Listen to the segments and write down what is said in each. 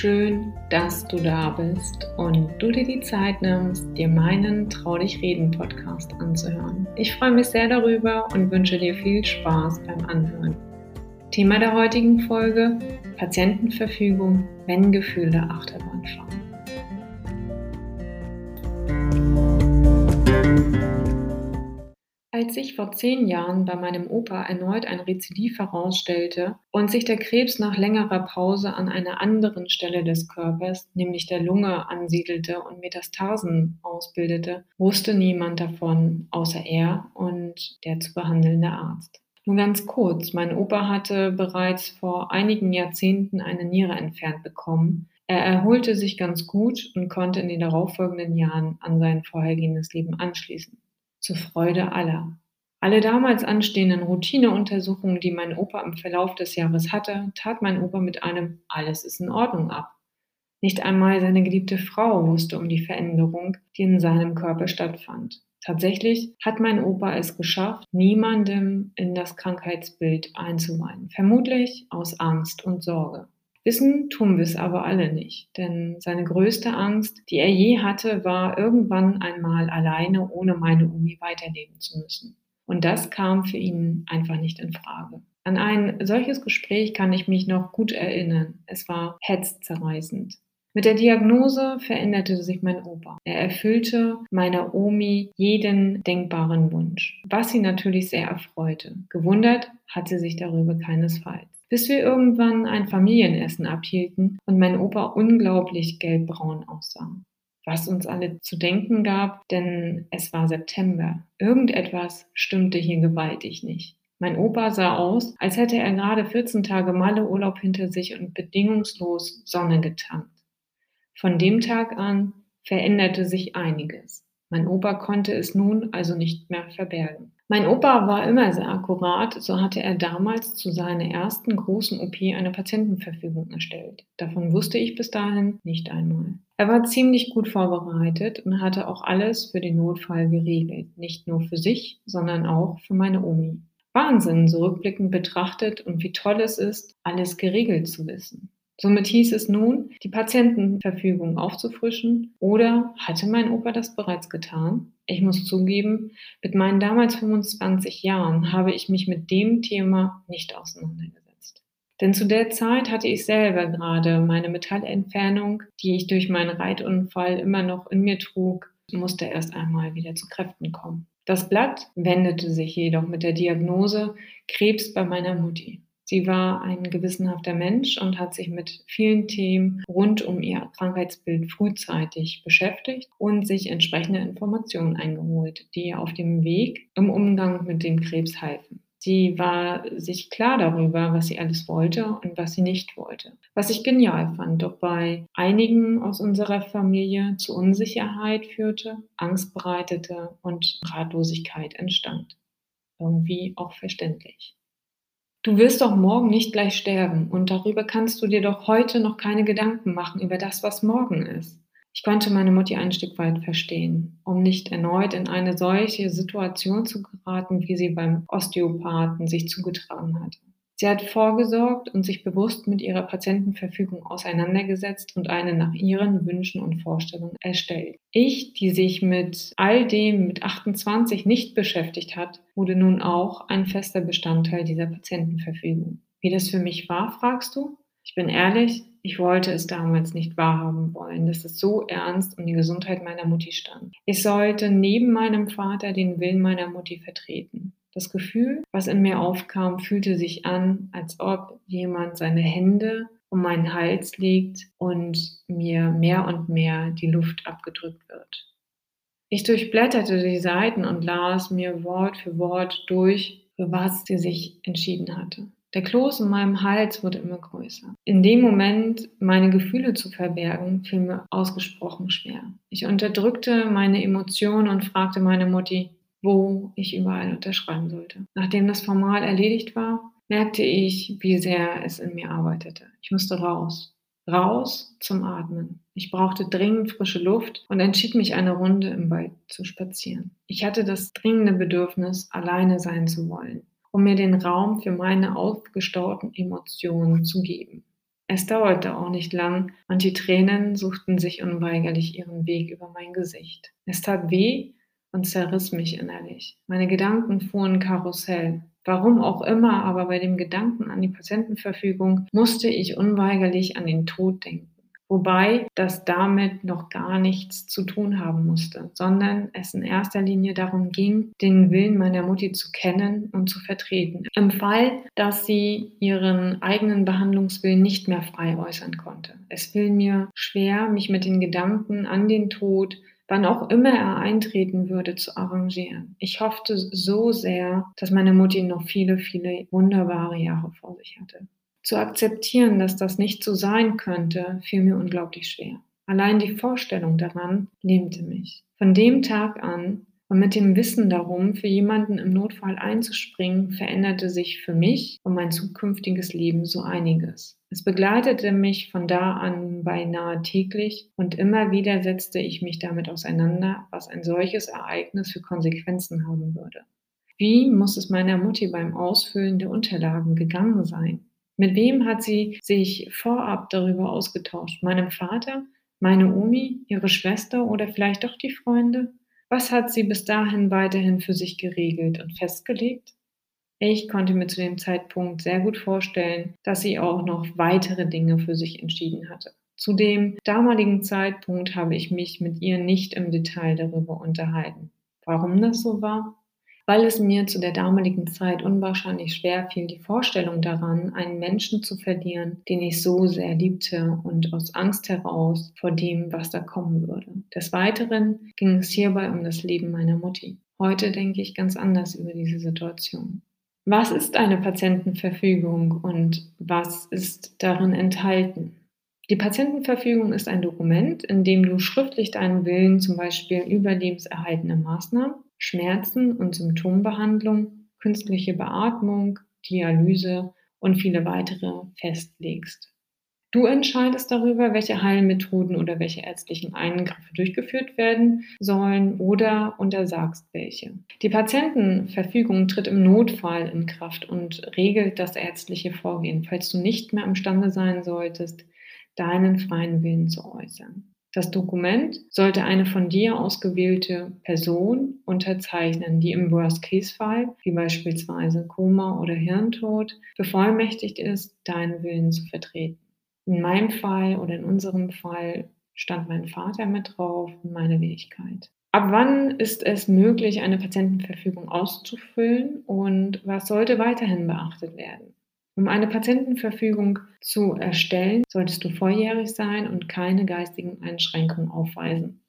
Schön, dass du da bist und du dir die Zeit nimmst, dir meinen Trau dich reden Podcast anzuhören. Ich freue mich sehr darüber und wünsche dir viel Spaß beim Anhören. Thema der heutigen Folge: Patientenverfügung, wenn Gefühle Achterbahn fahren. Als sich vor zehn Jahren bei meinem Opa erneut ein Rezidiv herausstellte und sich der Krebs nach längerer Pause an einer anderen Stelle des Körpers, nämlich der Lunge, ansiedelte und Metastasen ausbildete, wusste niemand davon, außer er und der zu behandelnde Arzt. Nur ganz kurz, mein Opa hatte bereits vor einigen Jahrzehnten eine Niere entfernt bekommen. Er erholte sich ganz gut und konnte in den darauffolgenden Jahren an sein vorhergehendes Leben anschließen zur Freude aller. Alle damals anstehenden Routineuntersuchungen, die mein Opa im Verlauf des Jahres hatte, tat mein Opa mit einem Alles ist in Ordnung ab. Nicht einmal seine geliebte Frau wusste um die Veränderung, die in seinem Körper stattfand. Tatsächlich hat mein Opa es geschafft, niemandem in das Krankheitsbild einzuweihen, vermutlich aus Angst und Sorge. Wissen tun wir es aber alle nicht, denn seine größte Angst, die er je hatte, war irgendwann einmal alleine ohne meine Umi weiterleben zu müssen. Und das kam für ihn einfach nicht in Frage. An ein solches Gespräch kann ich mich noch gut erinnern. Es war hetzzerreißend. Mit der Diagnose veränderte sich mein Opa. Er erfüllte meiner Omi jeden denkbaren Wunsch, was sie natürlich sehr erfreute. Gewundert hat sie sich darüber keinesfalls bis wir irgendwann ein Familienessen abhielten und mein Opa unglaublich gelbbraun aussah. Was uns alle zu denken gab, denn es war September. Irgendetwas stimmte hier gewaltig nicht. Mein Opa sah aus, als hätte er gerade 14 Tage Malle-Urlaub hinter sich und bedingungslos Sonne getankt. Von dem Tag an veränderte sich einiges. Mein Opa konnte es nun also nicht mehr verbergen. Mein Opa war immer sehr akkurat, so hatte er damals zu seiner ersten großen OP eine Patientenverfügung erstellt. Davon wusste ich bis dahin nicht einmal. Er war ziemlich gut vorbereitet und hatte auch alles für den Notfall geregelt, nicht nur für sich, sondern auch für meine Omi. Wahnsinn, so rückblickend betrachtet und wie toll es ist, alles geregelt zu wissen. Somit hieß es nun, die Patientenverfügung aufzufrischen oder hatte mein Opa das bereits getan? Ich muss zugeben, mit meinen damals 25 Jahren habe ich mich mit dem Thema nicht auseinandergesetzt. Denn zu der Zeit hatte ich selber gerade meine Metallentfernung, die ich durch meinen Reitunfall immer noch in mir trug, musste erst einmal wieder zu Kräften kommen. Das Blatt wendete sich jedoch mit der Diagnose Krebs bei meiner Mutti. Sie war ein gewissenhafter Mensch und hat sich mit vielen Themen rund um ihr Krankheitsbild frühzeitig beschäftigt und sich entsprechende Informationen eingeholt, die ihr auf dem Weg im Umgang mit dem Krebs halfen. Sie war sich klar darüber, was sie alles wollte und was sie nicht wollte. Was ich genial fand, doch bei einigen aus unserer Familie zu Unsicherheit führte, Angst bereitete und Ratlosigkeit entstand. Irgendwie auch verständlich. Du wirst doch morgen nicht gleich sterben und darüber kannst du dir doch heute noch keine Gedanken machen über das, was morgen ist. Ich konnte meine Mutti ein Stück weit verstehen, um nicht erneut in eine solche Situation zu geraten, wie sie beim Osteopathen sich zugetragen hatte. Sie hat vorgesorgt und sich bewusst mit ihrer Patientenverfügung auseinandergesetzt und eine nach ihren Wünschen und Vorstellungen erstellt. Ich, die sich mit all dem mit 28 nicht beschäftigt hat, wurde nun auch ein fester Bestandteil dieser Patientenverfügung. Wie das für mich war, fragst du? Ich bin ehrlich, ich wollte es damals nicht wahrhaben wollen, dass es so ernst um die Gesundheit meiner Mutti stand. Ich sollte neben meinem Vater den Willen meiner Mutti vertreten. Das Gefühl, was in mir aufkam, fühlte sich an, als ob jemand seine Hände um meinen Hals legt und mir mehr und mehr die Luft abgedrückt wird. Ich durchblätterte die Seiten und las mir Wort für Wort durch, für was sie sich entschieden hatte. Der Kloß in meinem Hals wurde immer größer. In dem Moment, meine Gefühle zu verbergen, fiel mir ausgesprochen schwer. Ich unterdrückte meine Emotionen und fragte meine Mutti, wo ich überall unterschreiben sollte. Nachdem das formal erledigt war, merkte ich, wie sehr es in mir arbeitete. Ich musste raus. Raus zum Atmen. Ich brauchte dringend frische Luft und entschied mich, eine Runde im Wald zu spazieren. Ich hatte das dringende Bedürfnis, alleine sein zu wollen, um mir den Raum für meine aufgestauten Emotionen zu geben. Es dauerte auch nicht lang und die Tränen suchten sich unweigerlich ihren Weg über mein Gesicht. Es tat weh und zerriss mich innerlich. Meine Gedanken fuhren Karussell. Warum auch immer, aber bei dem Gedanken an die Patientenverfügung musste ich unweigerlich an den Tod denken. Wobei das damit noch gar nichts zu tun haben musste, sondern es in erster Linie darum ging, den Willen meiner Mutti zu kennen und zu vertreten. Im Fall, dass sie ihren eigenen Behandlungswillen nicht mehr frei äußern konnte. Es fiel mir schwer, mich mit den Gedanken an den Tod, wann auch immer er eintreten würde, zu arrangieren. Ich hoffte so sehr, dass meine Mutti noch viele, viele wunderbare Jahre vor sich hatte. Zu akzeptieren, dass das nicht so sein könnte, fiel mir unglaublich schwer. Allein die Vorstellung daran lähmte mich. Von dem Tag an und mit dem Wissen darum, für jemanden im Notfall einzuspringen, veränderte sich für mich und mein zukünftiges Leben so einiges. Es begleitete mich von da an beinahe täglich und immer wieder setzte ich mich damit auseinander, was ein solches Ereignis für Konsequenzen haben würde. Wie muss es meiner Mutti beim Ausfüllen der Unterlagen gegangen sein? Mit wem hat sie sich vorab darüber ausgetauscht? Meinem Vater, meine Omi, ihre Schwester oder vielleicht doch die Freunde? Was hat sie bis dahin weiterhin für sich geregelt und festgelegt? Ich konnte mir zu dem Zeitpunkt sehr gut vorstellen, dass sie auch noch weitere Dinge für sich entschieden hatte. Zu dem damaligen Zeitpunkt habe ich mich mit ihr nicht im Detail darüber unterhalten. Warum das so war? Weil es mir zu der damaligen Zeit unwahrscheinlich schwer fiel, die Vorstellung daran, einen Menschen zu verlieren, den ich so sehr liebte und aus Angst heraus vor dem, was da kommen würde. Des Weiteren ging es hierbei um das Leben meiner Mutti. Heute denke ich ganz anders über diese Situation. Was ist eine Patientenverfügung und was ist darin enthalten? Die Patientenverfügung ist ein Dokument, in dem du schriftlich deinen Willen, zum Beispiel über lebenserhaltende Maßnahmen, Schmerzen und Symptombehandlung, künstliche Beatmung, Dialyse und viele weitere festlegst. Du entscheidest darüber, welche Heilmethoden oder welche ärztlichen Eingriffe durchgeführt werden sollen oder untersagst welche. Die Patientenverfügung tritt im Notfall in Kraft und regelt das ärztliche Vorgehen, falls du nicht mehr imstande sein solltest, deinen freien Willen zu äußern. Das Dokument sollte eine von dir ausgewählte Person unterzeichnen, die im Worst-Case-Fall, wie beispielsweise Koma oder Hirntod, bevollmächtigt ist, deinen Willen zu vertreten. In meinem Fall oder in unserem Fall stand mein Vater mit drauf und meine Wenigkeit. Ab wann ist es möglich, eine Patientenverfügung auszufüllen und was sollte weiterhin beachtet werden? Um eine Patientenverfügung zu erstellen, solltest du volljährig sein und keine geistigen Einschränkungen aufweisen.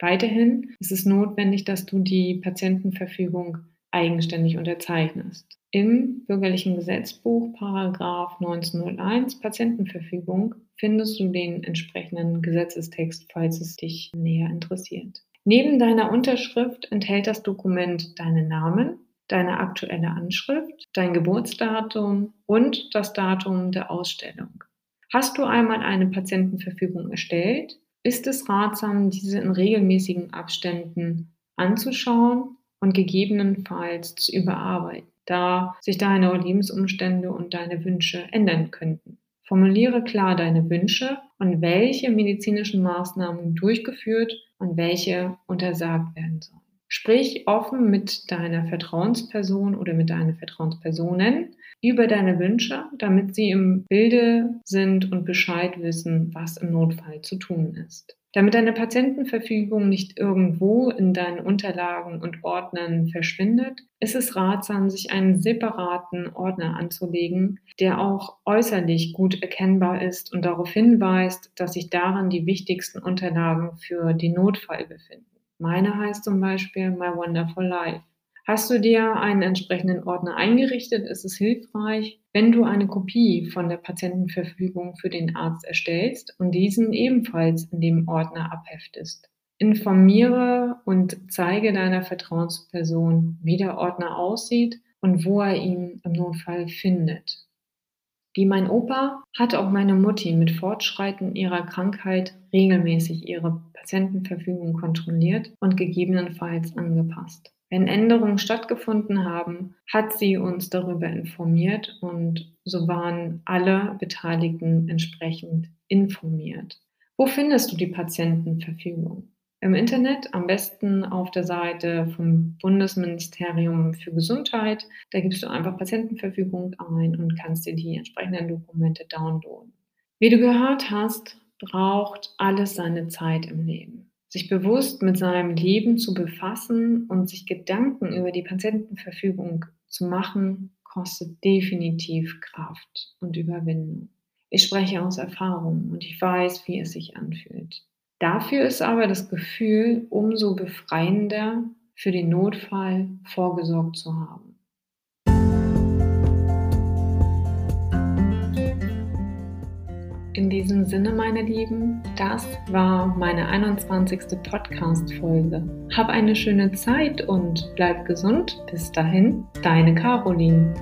Weiterhin ist es notwendig, dass du die Patientenverfügung eigenständig unterzeichnest. Im bürgerlichen Gesetzbuch Paragraph 1901 Patientenverfügung findest du den entsprechenden Gesetzestext, falls es dich näher interessiert. Neben deiner Unterschrift enthält das Dokument deinen Namen, deine aktuelle Anschrift, dein Geburtsdatum und das Datum der Ausstellung. Hast du einmal eine Patientenverfügung erstellt, ist es ratsam, diese in regelmäßigen Abständen anzuschauen und gegebenenfalls zu überarbeiten, da sich deine Lebensumstände und deine Wünsche ändern könnten. Formuliere klar deine Wünsche und welche medizinischen Maßnahmen durchgeführt und welche untersagt werden sollen. Sprich offen mit deiner Vertrauensperson oder mit deinen Vertrauenspersonen über deine Wünsche, damit sie im Bilde sind und Bescheid wissen, was im Notfall zu tun ist. Damit deine Patientenverfügung nicht irgendwo in deinen Unterlagen und Ordnern verschwindet, ist es ratsam, sich einen separaten Ordner anzulegen, der auch äußerlich gut erkennbar ist und darauf hinweist, dass sich darin die wichtigsten Unterlagen für den Notfall befinden. Meine heißt zum Beispiel My Wonderful Life. Hast du dir einen entsprechenden Ordner eingerichtet, ist es hilfreich, wenn du eine Kopie von der Patientenverfügung für den Arzt erstellst und diesen ebenfalls in dem Ordner abheftest. Informiere und zeige deiner Vertrauensperson, wie der Ordner aussieht und wo er ihn im Notfall findet. Wie mein Opa hat auch meine Mutti mit Fortschreiten ihrer Krankheit regelmäßig ihre Patientenverfügung kontrolliert und gegebenenfalls angepasst. Wenn Änderungen stattgefunden haben, hat sie uns darüber informiert und so waren alle Beteiligten entsprechend informiert. Wo findest du die Patientenverfügung? Im Internet, am besten auf der Seite vom Bundesministerium für Gesundheit. Da gibst du einfach Patientenverfügung ein und kannst dir die entsprechenden Dokumente downloaden. Wie du gehört hast, braucht alles seine Zeit im Leben. Sich bewusst mit seinem Leben zu befassen und sich Gedanken über die Patientenverfügung zu machen, kostet definitiv Kraft und Überwindung. Ich spreche aus Erfahrung und ich weiß, wie es sich anfühlt. Dafür ist aber das Gefühl umso befreiender, für den Notfall vorgesorgt zu haben. In diesem Sinne, meine Lieben, das war meine 21. Podcast-Folge. Hab eine schöne Zeit und bleib gesund. Bis dahin, deine Caroline.